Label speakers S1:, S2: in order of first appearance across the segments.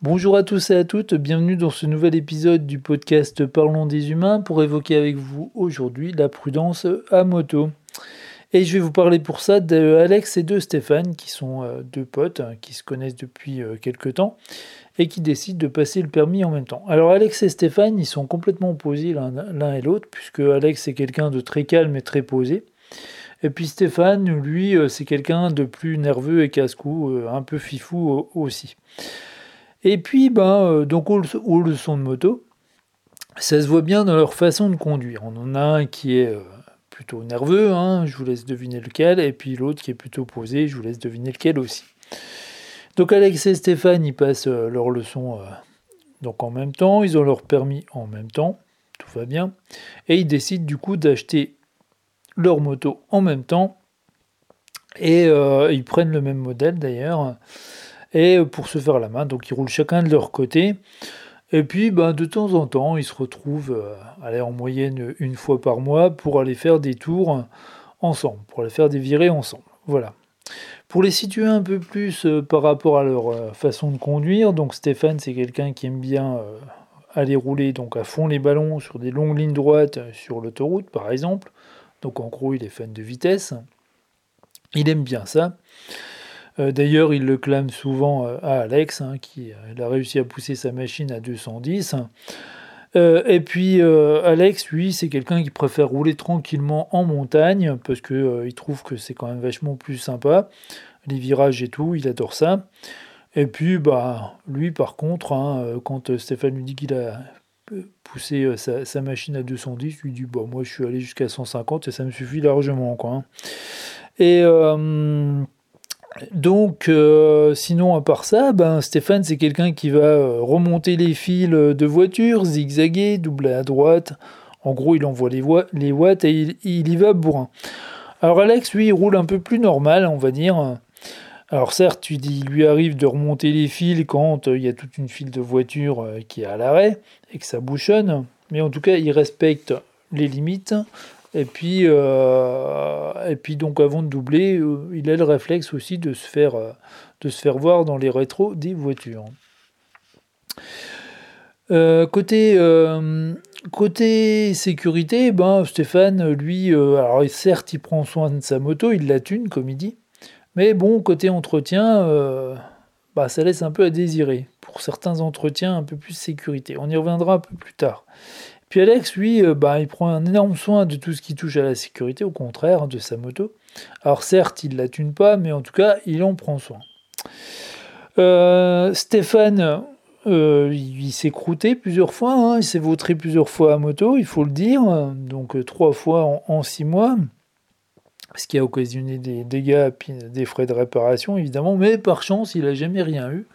S1: Bonjour à tous et à toutes, bienvenue dans ce nouvel épisode du podcast Parlons des humains pour évoquer avec vous aujourd'hui la prudence à moto. Et je vais vous parler pour ça d'Alex et de Stéphane, qui sont euh, deux potes hein, qui se connaissent depuis euh, quelques temps et qui décident de passer le permis en même temps. Alors Alex et Stéphane, ils sont complètement opposés l'un et l'autre, puisque Alex est quelqu'un de très calme et très posé. Et puis Stéphane, lui, euh, c'est quelqu'un de plus nerveux et casse-cou, un peu fifou aussi. Et puis, ben, euh, donc aux, leçons de moto, ça se voit bien dans leur façon de conduire. On en a un qui est euh, plutôt nerveux, hein, je vous laisse deviner lequel, et puis l'autre qui est plutôt posé, je vous laisse deviner lequel aussi. Donc Alex et Stéphane, ils passent euh, leurs leçons donc en même temps, ils ont leur permis en même temps, tout va bien, et ils décident du coup d'acheter leur moto en même temps, et ils prennent le même modèle d'ailleurs et pour se faire la main. Donc ils roulent chacun de leur côté. Et puis ben, de temps en temps, ils se retrouvent euh, en moyenne une fois par mois pour aller faire des tours ensemble, pour aller faire des virées ensemble. Voilà. Pour les situer un peu plus euh, par rapport à leur euh, façon de conduire, donc Stéphane c'est quelqu'un qui aime bien aller rouler donc à fond les ballons sur des longues lignes droites sur l'autoroute par exemple. Donc en gros il est fan de vitesse. Il aime bien ça. Euh, d'ailleurs, il le clame souvent euh, à Alex, hein, qui euh, a réussi à pousser sa machine à 210. et puis Alex, lui, c'est quelqu'un qui préfère rouler tranquillement en montagne parce que il trouve que c'est quand même vachement plus sympa, les virages et tout, il adore ça. Et puis bah lui, par contre, hein, quand Stéphane lui dit qu'il a poussé sa, machine à 210, lui dit bah moi je suis allé jusqu'à 150 et ça me suffit largement quoi. Hein. Et donc, euh, sinon, à part ça, ben, Stéphane, c'est quelqu'un qui va euh, remonter les fils de voiture, zigzaguer, doubler à droite. En gros, il envoie les, les watts et il, y va bourrin. Alors, Alex, lui, il roule un peu plus normal, on va dire. Alors, certes, il lui arrive de remonter les fils quand euh, il y a toute une file de voitures qui est à l'arrêt et que ça bouchonne. Mais en tout cas, il respecte les limites. Et puis, euh, et puis donc avant de doubler, euh, il a le réflexe aussi de se faire, euh, de se faire voir dans les rétros des voitures. côté, côté sécurité, ben, Stéphane, lui, alors certes, il prend soin de sa moto, il la tune, comme il dit, mais bon, côté entretien, bah, ça laisse un peu à désirer. Pour certains entretiens, un peu plus sécurité. On y reviendra un peu plus tard. Puis Alex, lui, euh, bah, il prend un énorme soin de tout ce qui touche à la sécurité, au contraire, de sa moto. Alors certes, il ne la tune pas, mais en tout cas, il en prend soin. Euh, Stéphane, euh, il s'est croûté plusieurs fois, hein. il s'est vautré plusieurs fois à moto, il faut le dire, donc trois fois en, six mois, ce qui a occasionné des dégâts des frais de réparation, évidemment, mais par chance, il n'a jamais rien eu.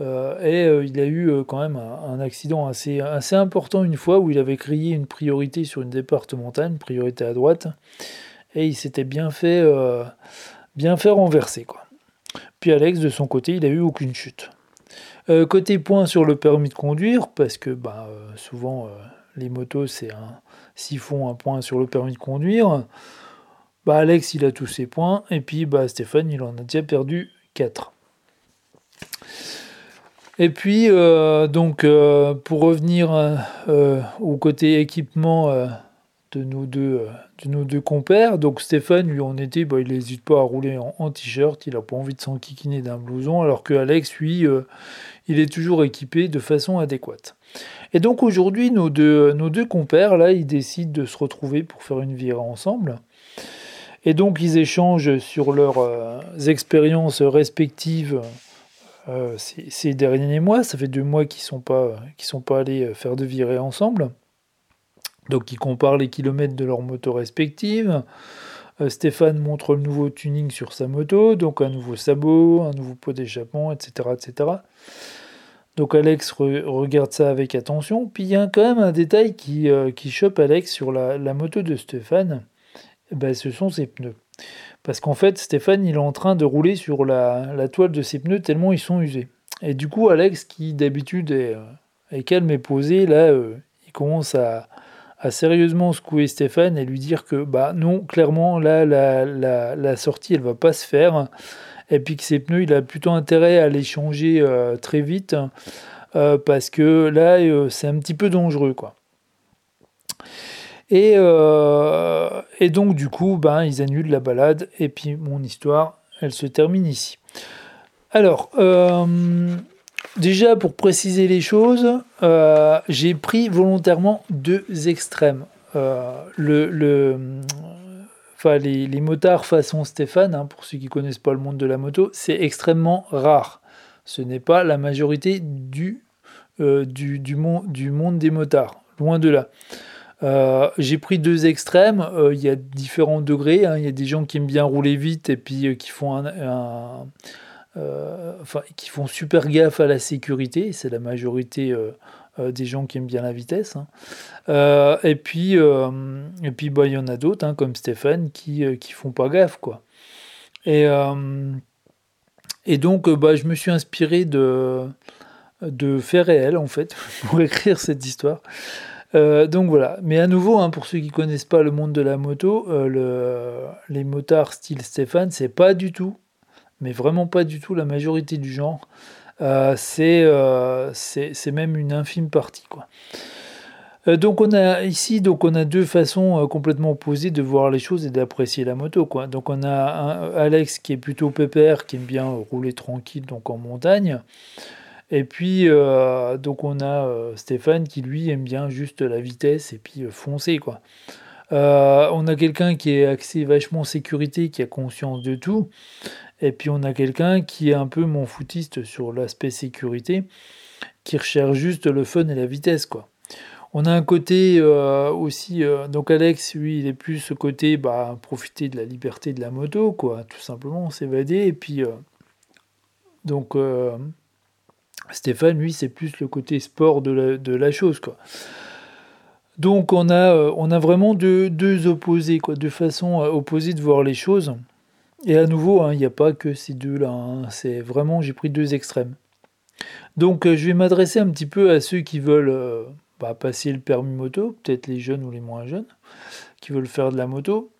S1: Euh, et euh, il a eu euh, quand même un, accident assez, important une fois où il avait crié une priorité sur une départementale, une priorité à droite, et il s'était bien fait, bien fait renverser. Quoi. Puis Alex, de son côté, il a eu aucune chute. côté point sur le permis de conduire, parce que bah, souvent les motos, c'est un, s'ils font un point sur le permis de conduire, bah, Alex, il a tous ses points, et puis bah, Stéphane, il en a déjà perdu 4. Et puis, euh, donc, euh, pour revenir euh, au côté équipement de, nos deux, de nos deux compères, donc Stéphane, lui, en été, bah, il n'hésite pas à rouler en, t-shirt, il n'a pas envie de s'enquiquiner d'un blouson, alors que Alex, lui, il est toujours équipé de façon adéquate. Et donc aujourd'hui, nos deux, nos deux compères, là, ils décident de se retrouver pour faire une virée ensemble. Et donc ils échangent sur leurs expériences respectives euh, ces, derniers mois. Ça fait deux mois qu'ils ne sont, pas, sont pas allés euh, faire de virée ensemble. Donc ils comparent les kilomètres de leurs motos respectives. Euh, Stéphane montre le nouveau tuning sur sa moto, donc un nouveau sabot, un nouveau pot d'échappement, etc., etc. Donc Alex regarde ça avec attention. Puis il y a quand même un détail qui, qui chope Alex sur la, moto de Stéphane. Eh ben, ce sont ses pneus. Parce qu'en fait, Stéphane, il est en train de rouler sur la, toile de ses pneus tellement ils sont usés. Et du coup, Alex, qui d'habitude est, euh, calme et posé, là, euh, il commence à, sérieusement secouer Stéphane et lui dire que, bah non, clairement, là, la, sortie, elle va pas se faire. et puis que ses pneus, il a plutôt intérêt à les changer très vite, parce que là, c'est un petit peu dangereux, quoi. Et, et donc, du coup, ben, ils annulent la balade, et puis mon histoire, elle se termine ici. Alors, Déjà, pour préciser les choses, euh, j'ai pris volontairement deux extrêmes. Euh, le, enfin, les, motards façon Stéphane, hein, pour ceux qui connaissent pas le monde de la moto, c'est extrêmement rare. Ce n'est pas la majorité du, euh, du, du, du, monde des motards, loin de là. J'ai pris deux extrêmes, il y a différents degrés, hein. il y a des gens qui aiment bien rouler vite et puis qui font un euh, enfin, qui font super gaffe à la sécurité, c'est la majorité euh, euh, des gens qui aiment bien la vitesse. Hein. et puis, et puis bah, il y en a d'autres, hein, comme Stéphane, qui, qui font pas gaffe. Quoi. Et, et donc, bah, je me suis inspiré de, de faits réels, en fait, pour écrire cette histoire. Donc voilà, mais à nouveau, hein, pour ceux qui connaissent pas le monde de la moto, le, les motards style Stéphane, c'est pas du tout mais vraiment pas du tout la majorité du genre. Euh, euh, c'est même une infime partie. Quoi. Euh, donc on a ici donc on a deux façons complètement opposées de voir les choses et d'apprécier la moto. Quoi. Donc on a Alex qui est plutôt pépère, qui aime bien rouler tranquille donc en montagne. Et puis donc on a Stéphane qui lui aime bien juste la vitesse et puis foncer quoi. on a quelqu'un qui est axé vachement sécurité, qui a conscience de tout. Et puis on a quelqu'un qui est un peu mon footiste sur l'aspect sécurité, qui recherche juste le fun et la vitesse, quoi. On a un côté euh, aussi, euh, donc Alex, lui, il est plus ce côté, bah, profiter de la liberté de la moto, quoi, tout simplement, s'évader. Et puis, euh, donc, Stéphane, lui, c'est plus le côté sport de la, chose, quoi. Donc, on a, on a vraiment deux, deux opposés, quoi, deux façons opposées de voir les choses. Et à nouveau, hein, il n'y a pas que ces deux-là. Hein. C'est vraiment, j'ai pris deux extrêmes. Donc, euh, je vais m'adresser un petit peu à ceux qui veulent euh, bah, passer le permis moto, peut-être les jeunes ou les moins jeunes, qui veulent faire de la moto.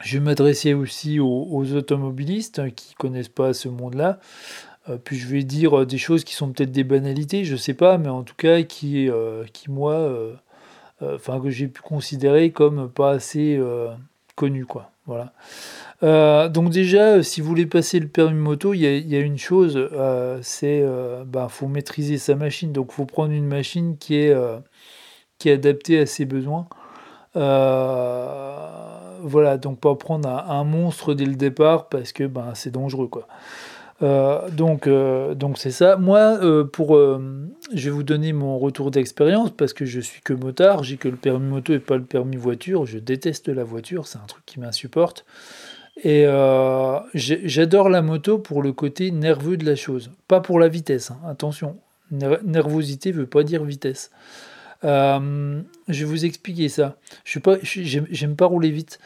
S1: Je vais m'adresser aussi aux, automobilistes hein, qui ne connaissent pas ce monde-là. Euh, puis je vais dire des choses qui sont peut-être des banalités, je ne sais pas, mais en tout cas qui, qui moi, enfin que j'ai pu considérer comme pas assez connu, quoi. Voilà. Euh, donc déjà, euh, si vous voulez passer le permis moto, il y, a, une chose, euh, c'est euh, bah, faut maîtriser sa machine. Donc faut prendre une machine qui est, qui est adaptée à ses besoins. voilà, donc pas prendre un, monstre dès le départ parce que ben, c'est dangereux quoi. Donc donc c'est ça. Moi, pour, je vais vous donner mon retour d'expérience parce que je suis que motard, j'ai que le permis moto et pas le permis voiture. Je déteste la voiture, c'est un truc qui m'insupporte. Et euh, j'adore la moto pour le côté nerveux de la chose, pas pour la vitesse. Hein. Attention, nervosité veut pas dire vitesse. Euh, je vais vous expliquer ça. Je pas, j'aime pas rouler vite,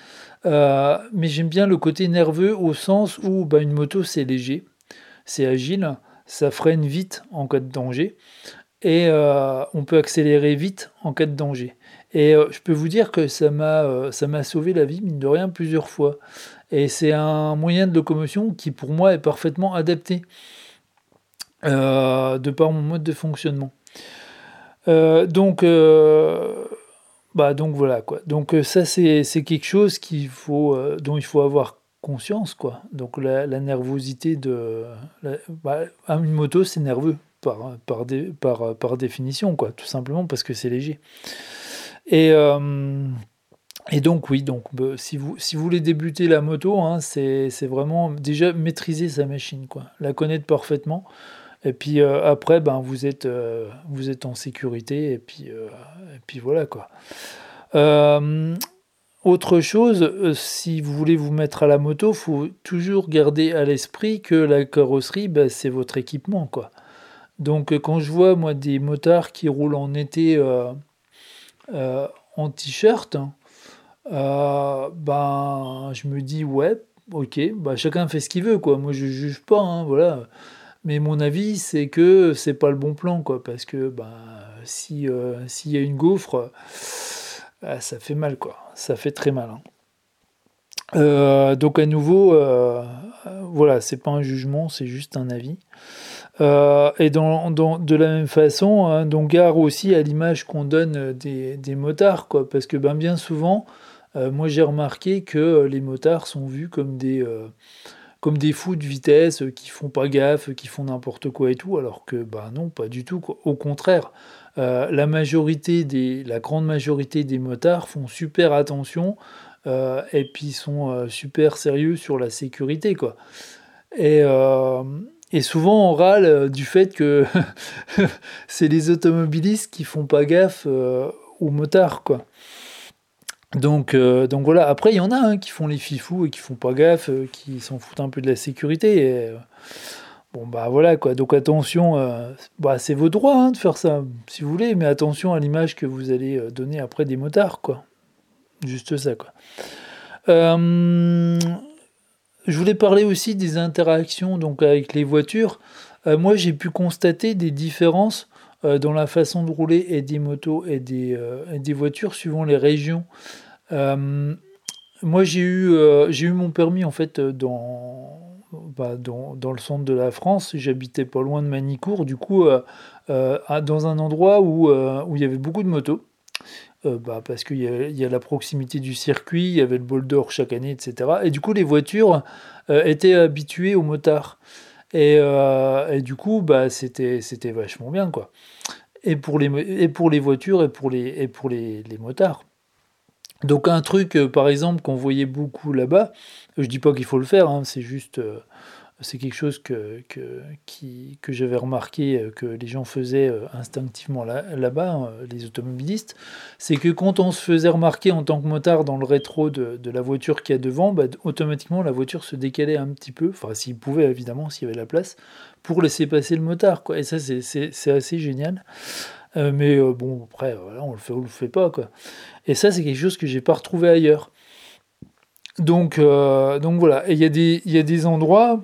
S1: euh, mais j'aime bien le côté nerveux au sens où bah, une moto c'est léger, c'est agile, ça freine vite en cas de danger, et on peut accélérer vite en cas de danger. Et je peux vous dire que ça m'a ça m'a sauvé la vie mine de rien plusieurs fois. Et c'est un moyen de locomotion qui pour moi est parfaitement adapté euh, de par mon mode de fonctionnement. Euh, donc, euh, bah donc voilà quoi. Donc ça c'est quelque chose qu'il faut, dont il faut avoir conscience quoi. Donc la, nervosité de bah, une moto c'est nerveux par par, par, par définition quoi, tout simplement parce que c'est léger. Et et donc oui, donc bah, si, vous, si vous voulez débuter la moto, hein, c'est vraiment déjà maîtriser sa machine, quoi, la connaître parfaitement. Et puis euh, après, ben, vous, êtes, euh, vous êtes en sécurité, et puis, euh, et puis voilà quoi. Autre chose, si vous voulez vous mettre à la moto, faut toujours garder à l'esprit que la carrosserie, ben, c'est votre équipement. quoi. Donc quand je vois moi des motards qui roulent en été en t-shirt, hein, euh, ben, je me dis, ouais, ok, bah, chacun fait ce qu'il veut, quoi. Moi, je juge pas, hein, voilà. Mais mon avis, c'est que c'est pas le bon plan, quoi, parce que ben, si euh, s'il y a une gaufre, euh, ça fait mal, quoi. Ça fait très mal. Hein. donc à nouveau, voilà, c'est pas un jugement, c'est juste un avis. et dans, de la même façon, hein, donc gare aussi à l'image qu'on donne des, motards, quoi, parce que ben, bien souvent, moi j'ai remarqué que les motards sont vus comme des comme des fous de vitesse qui font pas gaffe, qui font n'importe quoi et tout, alors que bah non, pas du tout. Au contraire, euh, la majorité des, la grande majorité des motards font super attention euh, et puis sont euh, super sérieux sur la sécurité quoi. Et, et souvent on râle du fait que c'est les automobilistes qui font pas gaffe aux motards quoi. Donc, donc voilà, après il y en a hein, qui font les fifous et qui font pas gaffe, qui s'en foutent un peu de la sécurité. Bon bah voilà quoi, donc attention, bah, c'est vos droits hein, de faire ça si vous voulez, mais attention à l'image que vous allez donner après des motards quoi. Juste ça quoi. je voulais parler aussi des interactions donc avec les voitures. moi j'ai pu constater des différences euh, dans la façon de rouler et des motos et des, euh, des voitures suivant les régions. Euh, moi, j'ai eu, j'ai eu mon permis en fait dans, bah, dans, le centre de la France. J'habitais pas loin de Manicourt, du coup, dans un endroit où, où il y avait beaucoup de motos. bah, parce qu'il y, a la proximité du circuit, il y avait le bol d'or chaque année, etc. Et du coup, les voitures étaient habituées aux motards. Euh, et, du coup, bah, c'était, c'était vachement bien, quoi. Et pour les, voitures et pour les, et pour les motards. Donc un truc, euh, par exemple, qu'on voyait beaucoup là-bas, je dis pas qu'il faut le faire, hein, c'est juste... Euh, c'est quelque chose que, que, que j'avais remarqué euh, que les gens faisaient euh, instinctivement là, bas hein, les automobilistes, c'est que quand on se faisait remarquer en tant que motard dans le rétro de, la voiture qui a devant, bah, automatiquement la voiture se décalait un petit peu, enfin s'il pouvait évidemment, s'il y avait la place, pour laisser passer le motard. Quoi. Et ça c'est assez génial. Euh, mais bon, après, on le fait le fait pas. Quoi. Et ça c'est quelque chose que j'ai pas retrouvé ailleurs. Donc, donc voilà, il y, y, a des endroits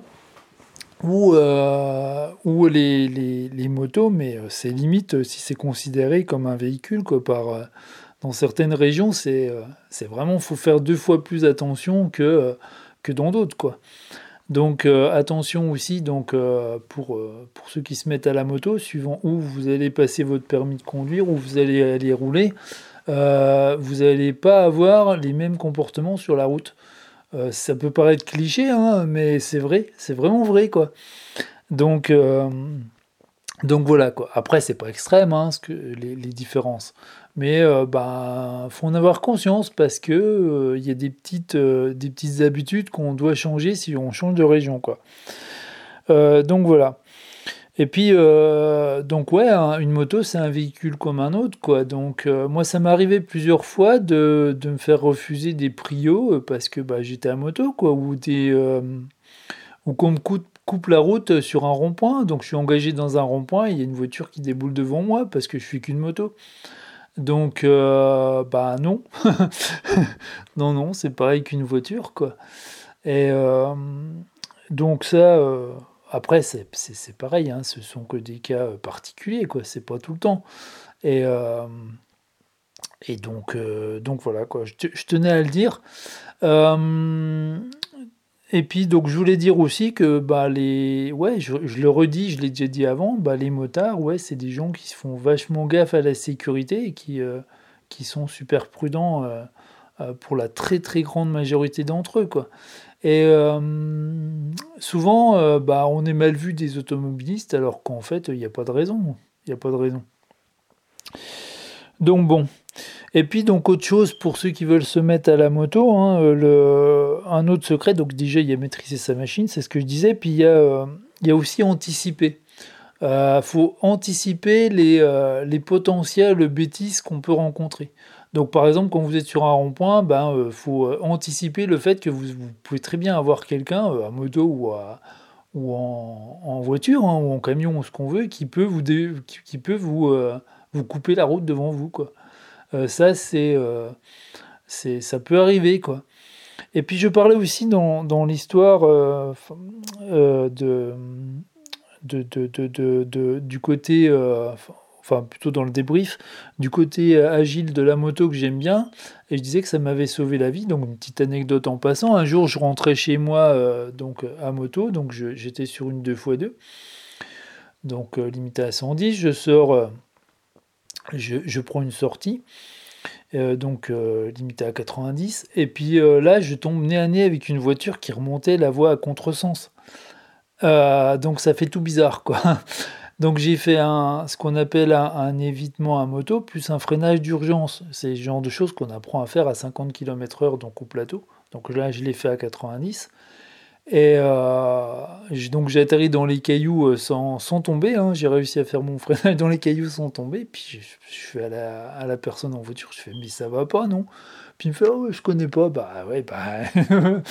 S1: ou, euh, les, motos, mais euh, c'est limite euh, si c'est considéré comme un véhicule. Par, dans certaines régions, c'est c'est vraiment, faut faire deux fois plus attention que, que dans d'autres. Quoi. Donc attention aussi donc, pour, pour ceux qui se mettent à la moto, suivant où vous allez passer votre permis de conduire, où vous allez aller rouler, vous n'allez pas avoir les mêmes comportements sur la route. Euh, ça peut paraître cliché, hein, mais c'est vrai, c'est vraiment vrai, quoi. Donc, euh, donc voilà, quoi. Après, c'est pas extrême, hein, ce que, les, différences. Mais euh, bah, faut en avoir conscience parce que il y a des petites, des petites habitudes qu'on doit changer si on change de région, quoi. donc voilà. Et puis, euh, donc ouais, une moto, c'est un véhicule comme un autre, quoi. Donc, euh, moi, ça m'est arrivé plusieurs fois de, me faire refuser des prios euh, parce que bah, j'étais à moto, quoi, ou, des, ou qu'on me coupe, la route sur un rond-point. Donc, je suis engagé dans un rond-point et il y a une voiture qui déboule devant moi parce que je suis qu'une moto. Donc, bah non. non, non, c'est pareil qu'une voiture, quoi. Et donc, ça après, c'est pareil, hein, ce sont que des cas euh, particuliers, quoi. C'est pas tout le temps. Et, euh, et donc, euh, donc voilà, quoi. Je, tenais à le dire. et puis, donc, je voulais dire aussi que, bah, les. Ouais, je, le redis, je l'ai déjà dit avant, bah, les motards, ouais, c'est des gens qui se font vachement gaffe à la sécurité et qui, qui sont super prudents pour la très très grande majorité d'entre eux, quoi. Et euh, souvent, euh, bah, on est mal vu des automobilistes alors qu'en fait, il n'y a pas de raison. Il n'y a pas de raison. Donc bon. Et puis donc autre chose pour ceux qui veulent se mettre à la moto, hein, le, un autre secret, donc déjà il y a maîtriser sa machine, c'est ce que je disais, puis il y a, euh, il y a aussi anticiper. Il faut anticiper les, les potentielles bêtises qu'on peut rencontrer. Donc par exemple, quand vous êtes sur un rond-point, il ben, euh, faut euh, anticiper le fait que vous, pouvez très bien avoir quelqu'un, euh, à moto ou, ou en, voiture, hein, ou en camion, ou ce qu'on veut, qui peut vous, qui, peut vous, vous couper la route devant vous. Quoi. ça, c'est, c'est, ça peut arriver. Quoi. Et puis je parlais aussi dans, dans l'histoire de, de, de, de, du côté enfin plutôt dans le débrief, du côté agile de la moto que j'aime bien, et je disais que ça m'avait sauvé la vie. Donc une petite anecdote en passant, un jour je rentrais chez moi donc à moto, donc j'étais sur une 2x2, donc limité à 110, je sors, je, je prends une sortie. Euh, donc euh, limité à 90. Et puis euh, là, je tombe nez à nez avec une voiture qui remontait la voie à contresens. donc ça fait tout bizarre, quoi. Donc j'ai fait un, ce qu'on appelle un, évitement à moto plus un freinage d'urgence. C'est le genre de choses qu'on apprend à faire à 50 km/h donc au plateau. Donc là, je l'ai fait à 90. Et euh, donc j'ai atterri dans les cailloux euh, sans, sans tomber. Hein. J'ai réussi à faire mon freinage dans les cailloux sans tomber. Puis je, je fais à la, à la, personne en voiture, je fais mais ça va pas non? Puis il me fait oh, je connais pas. Bah ouais bah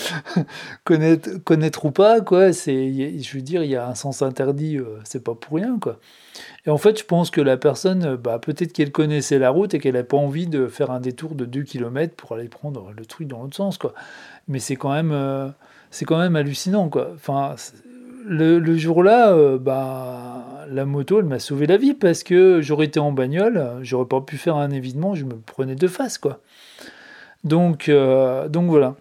S1: connaître, connaître ou pas quoi. C'est je veux dire il y a un sens interdit. Euh, c'est pas pour rien quoi. Et en fait je pense que la personne bah peut-être qu'elle connaissait la route et qu'elle a pas envie de faire un détour de 2 km pour aller prendre le truc dans l'autre sens quoi. Mais c'est quand même c'est quand même hallucinant, quoi. Enfin, le, jour-là, euh, bah, la moto, elle m'a sauvé la vie parce que j'aurais été en bagnole, j'aurais pas pu faire un évidement, je me prenais de face, quoi. Donc, euh, donc voilà.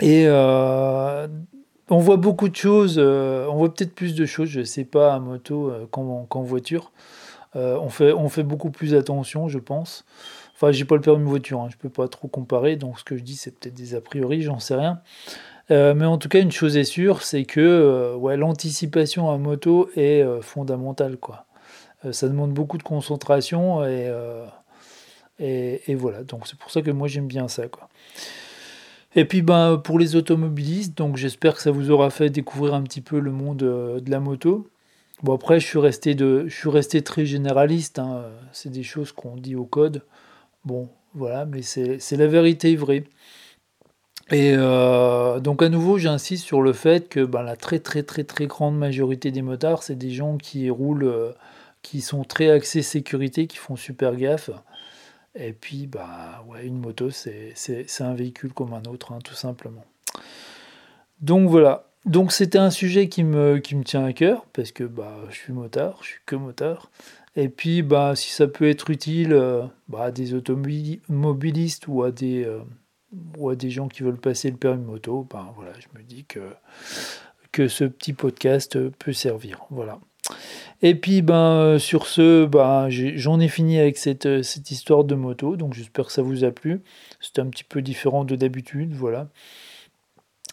S1: Et euh, on voit beaucoup de choses, on voit peut-être plus de choses, je sais pas, à moto qu'en voiture. on, fait, beaucoup plus attention, je pense. Enfin, j'ai pas le permis voiture, hein, je peux pas trop comparer, donc ce que je dis, c'est peut-être des a priori, j'en sais rien. Euh, mais en tout cas, une chose est sûre, c'est que euh, l'anticipation à moto est euh, fondamentale. Ça demande beaucoup de concentration et, et, voilà. Donc c'est pour ça que moi j'aime bien ça. Quoi. Et puis ben, pour les automobilistes, donc j'espère que ça vous aura fait découvrir un petit peu le monde de la moto. Bon après, je suis resté, de, je suis resté très généraliste. Hein. C'est des choses qu'on dit au code. Bon, voilà, mais c'est la vérité vraie. Et euh, donc à nouveau, j'insiste sur le fait que ben, la très très très très grande majorité des motards, c'est des gens qui roulent, euh, qui sont très axés sécurité, qui font super gaffe. Et puis, bah ouais, une moto, c'est un véhicule comme un autre, hein, tout simplement. Donc voilà. Donc c'était un sujet qui me, tient à cœur, parce que bah, je suis motard, je suis que motard. Et puis, bah, si ça peut être utile euh, bah, à des automobilistes ou à des ou à des gens qui veulent passer le permis moto, ben voilà, je me dis que, que ce petit podcast peut servir. Voilà. Et puis ben sur ce, ben, j'en ai, fini avec cette, cette histoire de moto, donc j'espère que ça vous a plu. C'était un petit peu différent de d'habitude, voilà.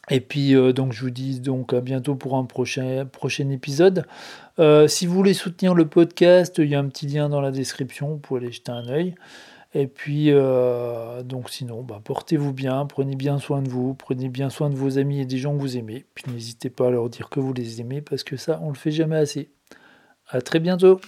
S1: Et puis euh, donc je vous dis donc à bientôt pour un prochain, épisode. Euh, si vous voulez soutenir le podcast, il y a un petit lien dans la description, vous pouvez aller jeter un œil. Et puis, euh, donc sinon, bah, portez-vous bien, prenez bien soin de vous, prenez bien soin de vos amis et des gens que vous aimez. Puis n'hésitez pas à leur dire que vous les aimez parce que ça, on le fait jamais assez. À très bientôt.